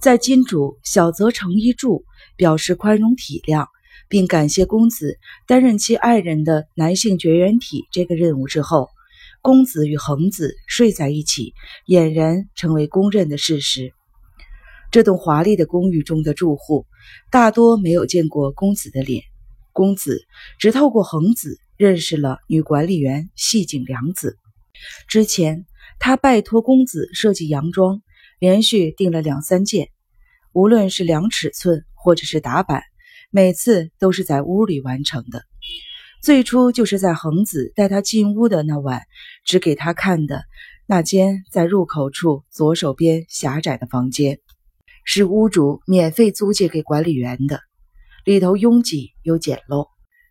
在金主小泽诚一助表示宽容体谅，并感谢公子担任其爱人的男性绝缘体这个任务之后，公子与恒子睡在一起，俨然成为公认的事实。这栋华丽的公寓中的住户大多没有见过公子的脸，公子只透过恒子认识了女管理员细井良子。之前他拜托公子设计洋装。连续订了两三件，无论是量尺寸或者是打版，每次都是在屋里完成的。最初就是在恒子带他进屋的那晚，只给他看的那间在入口处左手边狭窄的房间，是屋主免费租借给管理员的，里头拥挤又简陋，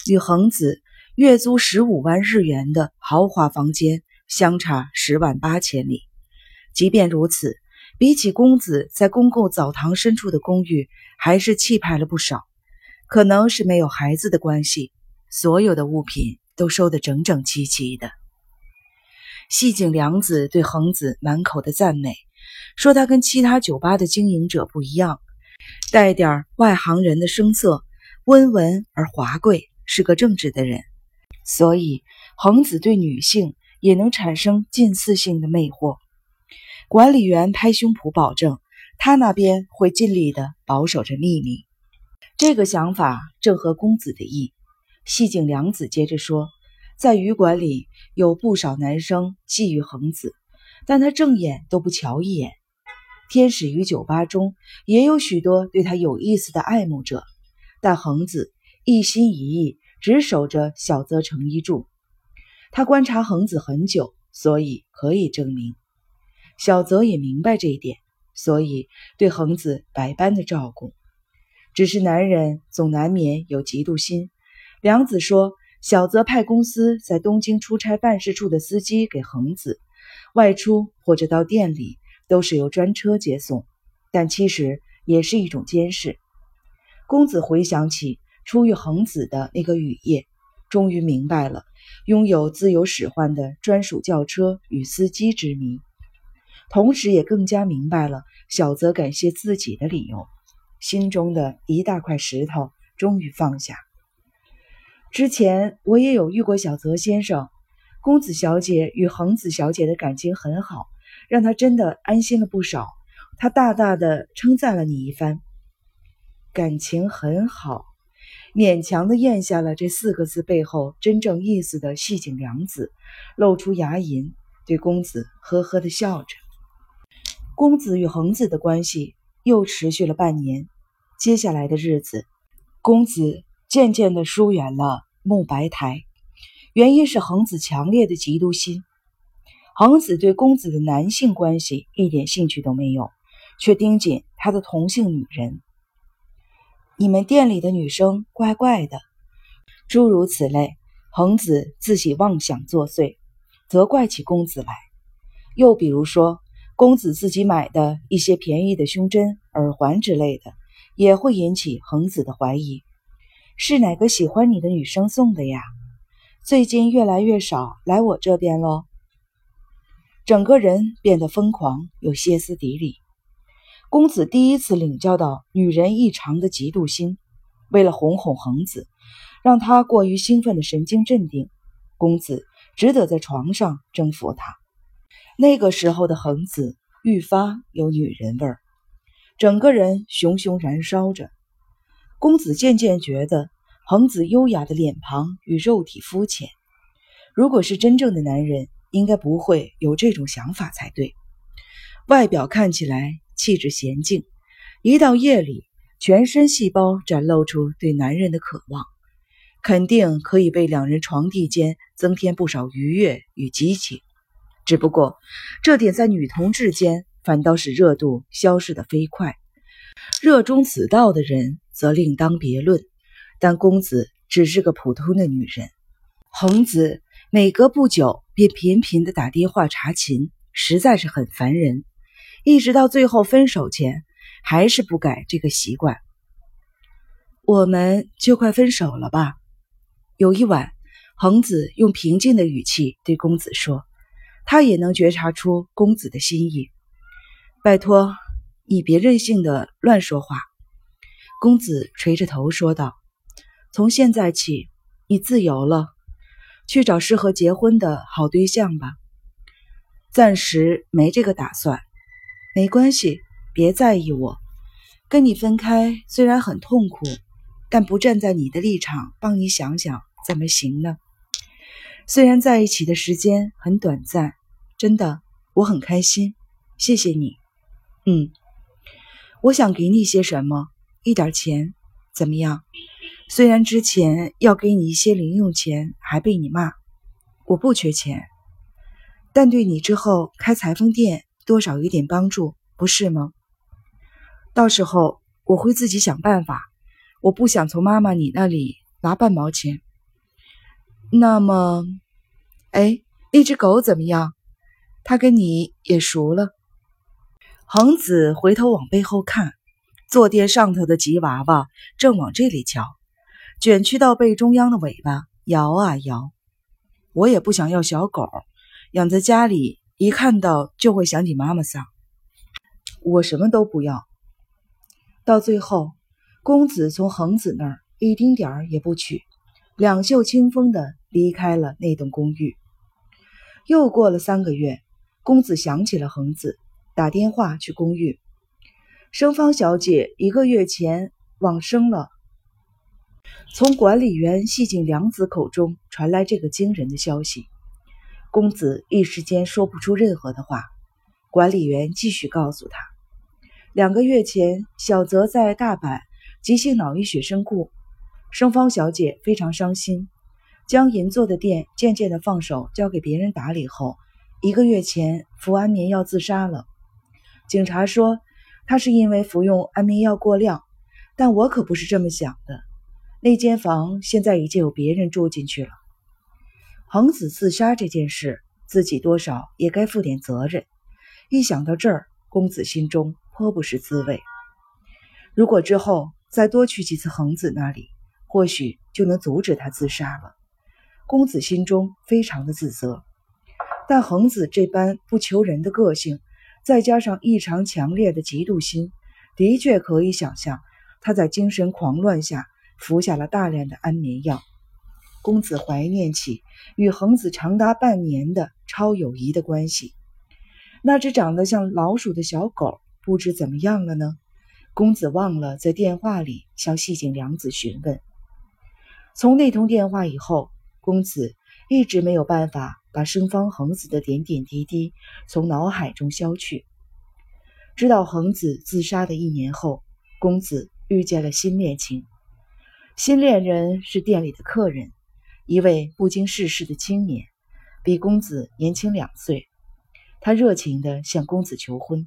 与恒子月租十五万日元的豪华房间相差十万八千里。即便如此。比起公子在公共澡堂深处的公寓，还是气派了不少。可能是没有孩子的关系，所有的物品都收得整整齐齐的。细井良子对恒子满口的赞美，说他跟其他酒吧的经营者不一样，带点外行人的声色，温文而华贵，是个正直的人。所以恒子对女性也能产生近似性的魅惑。管理员拍胸脯保证，他那边会尽力的保守着秘密。这个想法正合公子的意。细井良子接着说，在旅馆里有不少男生觊觎恒子，但他正眼都不瞧一眼。天使与酒吧中也有许多对他有意思的爱慕者，但恒子一心一意只守着小泽诚一助。他观察恒子很久，所以可以证明。小泽也明白这一点，所以对恒子百般的照顾。只是男人总难免有嫉妒心。良子说，小泽派公司在东京出差办事处的司机给恒子外出或者到店里都是由专车接送，但其实也是一种监视。公子回想起初遇恒子的那个雨夜，终于明白了拥有自由使唤的专属轿车与司机之谜。同时，也更加明白了小泽感谢自己的理由，心中的一大块石头终于放下。之前我也有遇过小泽先生，公子小姐与恒子小姐的感情很好，让他真的安心了不少。他大大的称赞了你一番，感情很好，勉强的咽下了这四个字背后真正意思的细井良子，露出牙龈，对公子呵呵的笑着。公子与恒子的关系又持续了半年。接下来的日子，公子渐渐地疏远了慕白台，原因是恒子强烈的嫉妒心。恒子对公子的男性关系一点兴趣都没有，却盯紧他的同性女人。你们店里的女生怪怪的，诸如此类。恒子自己妄想作祟，责怪起公子来。又比如说。公子自己买的一些便宜的胸针、耳环之类的，也会引起恒子的怀疑。是哪个喜欢你的女生送的呀？最近越来越少来我这边喽。整个人变得疯狂又歇斯底里。公子第一次领教到女人异常的嫉妒心。为了哄哄恒子，让他过于兴奋的神经镇定，公子只得在床上征服她。那个时候的恒子愈发有女人味儿，整个人熊熊燃烧着。公子渐渐觉得恒子优雅的脸庞与肉体肤浅。如果是真正的男人，应该不会有这种想法才对。外表看起来气质娴静，一到夜里，全身细胞展露出对男人的渴望，肯定可以为两人床地间增添不少愉悦与激情。只不过，这点在女同志间反倒是热度消失的飞快。热衷此道的人则另当别论。但公子只是个普通的女人，恒子每隔不久便频频的打电话查寝，实在是很烦人。一直到最后分手前，还是不改这个习惯。我们就快分手了吧？有一晚，恒子用平静的语气对公子说。他也能觉察出公子的心意。拜托，你别任性的乱说话。”公子垂着头说道：“从现在起，你自由了，去找适合结婚的好对象吧。暂时没这个打算，没关系，别在意我。跟你分开虽然很痛苦，但不站在你的立场帮你想想，怎么行呢？虽然在一起的时间很短暂，真的我很开心，谢谢你。嗯，我想给你些什么。”一点钱怎么样？虽然之前要给你一些零用钱，还被你骂，我不缺钱，但对你之后开裁缝店多少有点帮助，不是吗？到时候我会自己想办法，我不想从妈妈你那里拿半毛钱。那么，哎，那只狗怎么样？他跟你也熟了。恒子回头往背后看。坐垫上头的吉娃娃正往这里瞧，卷曲到背中央的尾巴摇啊摇。我也不想要小狗，养在家里一看到就会想起妈妈桑。我什么都不要。到最后，公子从恒子那儿一丁点儿也不取，两袖清风的离开了那栋公寓。又过了三个月，公子想起了恒子，打电话去公寓。生芳小姐一个月前往生了。从管理员细井良子口中传来这个惊人的消息，公子一时间说不出任何的话。管理员继续告诉他，两个月前小泽在大阪急性脑溢血身故，生芳小姐非常伤心，将银座的店渐渐的放手交给别人打理后，一个月前服安眠药自杀了。警察说。他是因为服用安眠药过量，但我可不是这么想的。那间房现在已经有别人住进去了。恒子自杀这件事，自己多少也该负点责任。一想到这儿，公子心中颇不是滋味。如果之后再多去几次恒子那里，或许就能阻止他自杀了。公子心中非常的自责，但恒子这般不求人的个性。再加上异常强烈的嫉妒心，的确可以想象他在精神狂乱下服下了大量的安眠药。公子怀念起与恒子长达半年的超友谊的关系。那只长得像老鼠的小狗不知怎么样了呢？公子忘了在电话里向细井良子询问。从那通电话以后，公子一直没有办法。把生方恒子的点点滴滴从脑海中消去。知道恒子自杀的一年后，公子遇见了新恋情。新恋人是店里的客人，一位不经世事的青年，比公子年轻两岁。他热情地向公子求婚，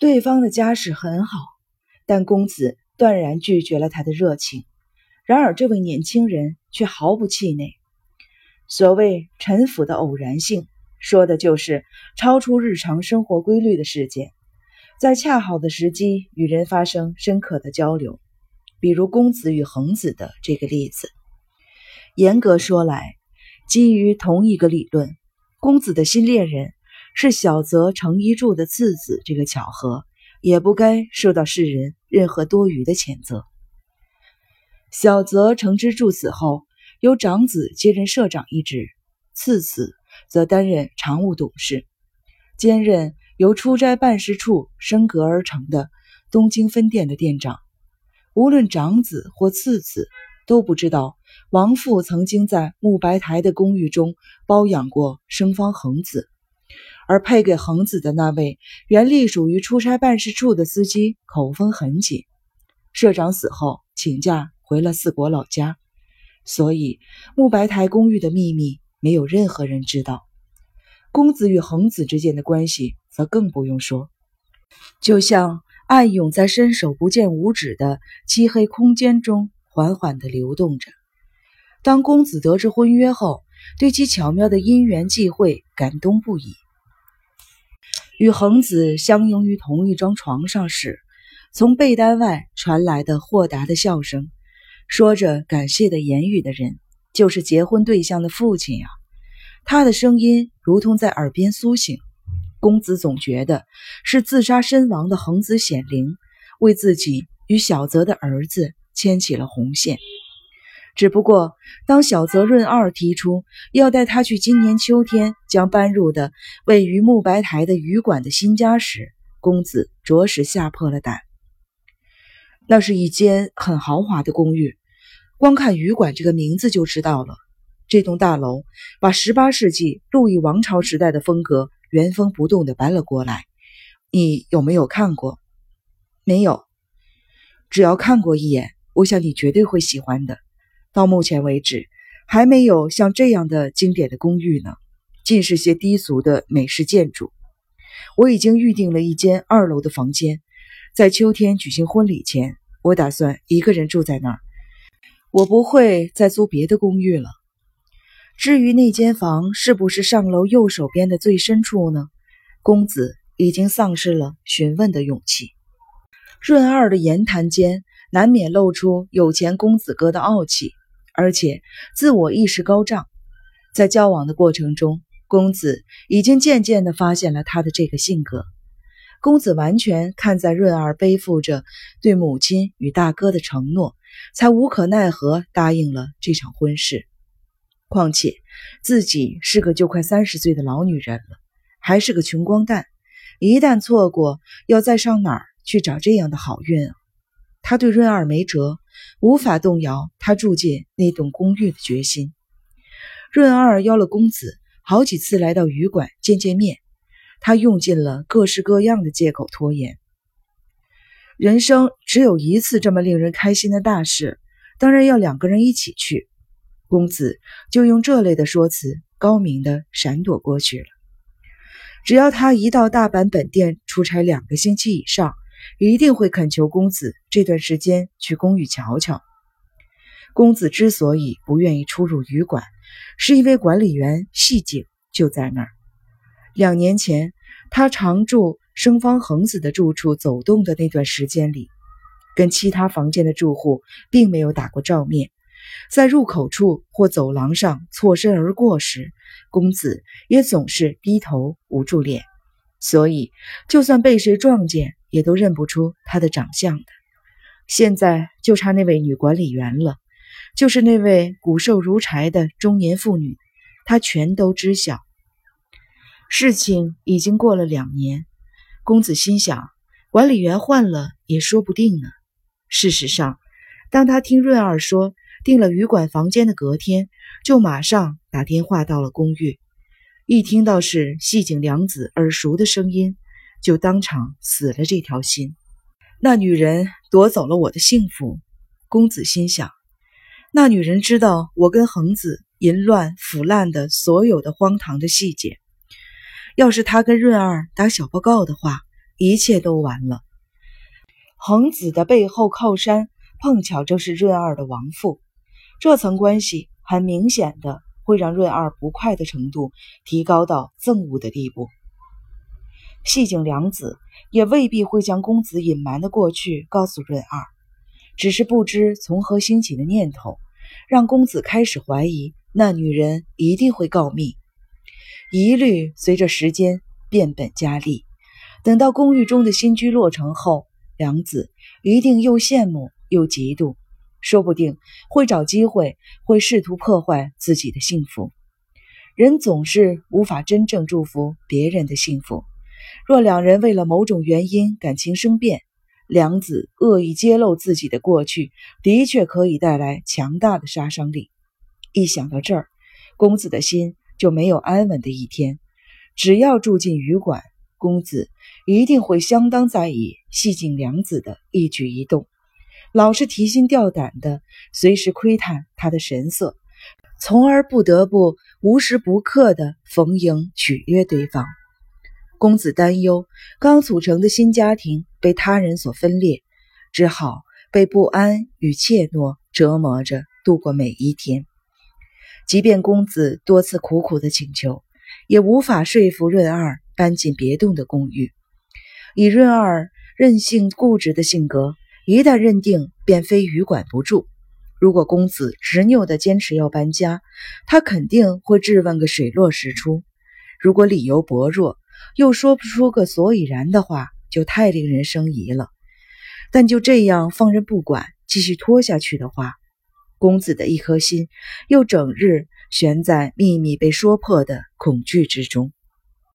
对方的家世很好，但公子断然拒绝了他的热情。然而，这位年轻人却毫不气馁。所谓臣服的偶然性，说的就是超出日常生活规律的事件，在恰好的时机与人发生深刻的交流，比如公子与恒子的这个例子。严格说来，基于同一个理论，公子的新恋人是小泽成一柱的次子，这个巧合也不该受到世人任何多余的谴责。小泽成之助死后。由长子接任社长一职，次子则担任常务董事，兼任由出差办事处升格而成的东京分店的店长。无论长子或次子都不知道，王父曾经在木白台的公寓中包养过生方恒子，而配给恒子的那位原隶属于出差办事处的司机口风很紧。社长死后请假回了四国老家。所以，木白台公寓的秘密没有任何人知道。公子与恒子之间的关系则更不用说，就像暗涌在伸手不见五指的漆黑空间中缓缓地流动着。当公子得知婚约后，对其巧妙的因缘际会感动不已。与恒子相拥于同一张床上时，从被单外传来的豁达的笑声。说着感谢的言语的人，就是结婚对象的父亲呀。他的声音如同在耳边苏醒。公子总觉得是自杀身亡的恒子显灵，为自己与小泽的儿子牵起了红线。只不过，当小泽润二提出要带他去今年秋天将搬入的位于木白台的旅馆的新家时，公子着实吓破了胆。那是一间很豪华的公寓，光看旅馆这个名字就知道了。这栋大楼把十八世纪路易王朝时代的风格原封不动地搬了过来。你有没有看过？没有。只要看过一眼，我想你绝对会喜欢的。到目前为止，还没有像这样的经典的公寓呢，尽是些低俗的美式建筑。我已经预定了一间二楼的房间，在秋天举行婚礼前，我打算一个人住在那儿。我不会再租别的公寓了。至于那间房是不是上楼右手边的最深处呢？公子已经丧失了询问的勇气。润二的言谈间难免露出有钱公子哥的傲气。而且自我意识高涨，在交往的过程中，公子已经渐渐地发现了他的这个性格。公子完全看在润儿背负着对母亲与大哥的承诺，才无可奈何答应了这场婚事。况且自己是个就快三十岁的老女人了，还是个穷光蛋，一旦错过，要再上哪儿去找这样的好运啊？他对润儿没辙。无法动摇他住进那栋公寓的决心。润二邀了公子好几次来到旅馆见见面，他用尽了各式各样的借口拖延。人生只有一次这么令人开心的大事，当然要两个人一起去。公子就用这类的说辞高明的闪躲过去了。只要他一到大阪本店出差两个星期以上。一定会恳求公子这段时间去公寓瞧瞧。公子之所以不愿意出入旅馆，是因为管理员细井就在那儿。两年前，他常住生方恒子的住处走动的那段时间里，跟其他房间的住户并没有打过照面。在入口处或走廊上错身而过时，公子也总是低头捂住脸，所以就算被谁撞见。也都认不出他的长相的。现在就差那位女管理员了，就是那位骨瘦如柴的中年妇女，她全都知晓。事情已经过了两年，公子心想，管理员换了也说不定呢。事实上，当他听润儿说订了旅馆房间的隔天，就马上打电话到了公寓。一听到是细井良子耳熟的声音。就当场死了这条心，那女人夺走了我的幸福。公子心想，那女人知道我跟恒子淫乱腐烂的所有的荒唐的细节。要是他跟润儿打小报告的话，一切都完了。恒子的背后靠山碰巧正是润儿的亡父，这层关系很明显的会让润儿不快的程度提高到憎恶的地步。细井良子也未必会将公子隐瞒的过去告诉润二，只是不知从何兴起的念头，让公子开始怀疑那女人一定会告密。疑虑随着时间变本加厉。等到公寓中的新居落成后，良子一定又羡慕又嫉妒，说不定会找机会会试图破坏自己的幸福。人总是无法真正祝福别人的幸福。若两人为了某种原因感情生变，良子恶意揭露自己的过去，的确可以带来强大的杀伤力。一想到这儿，公子的心就没有安稳的一天。只要住进旅馆，公子一定会相当在意细井良子的一举一动，老是提心吊胆的，随时窥探他的神色，从而不得不无时不刻的逢迎取悦对方。公子担忧刚组成的新家庭被他人所分裂，只好被不安与怯懦折磨着度过每一天。即便公子多次苦苦的请求，也无法说服润二搬进别栋的公寓。以润二任性固执的性格，一旦认定，便非旅馆不住。如果公子执拗的坚持要搬家，他肯定会质问个水落石出。如果理由薄弱，又说不出个所以然的话，就太令人生疑了。但就这样放任不管，继续拖下去的话，公子的一颗心又整日悬在秘密被说破的恐惧之中。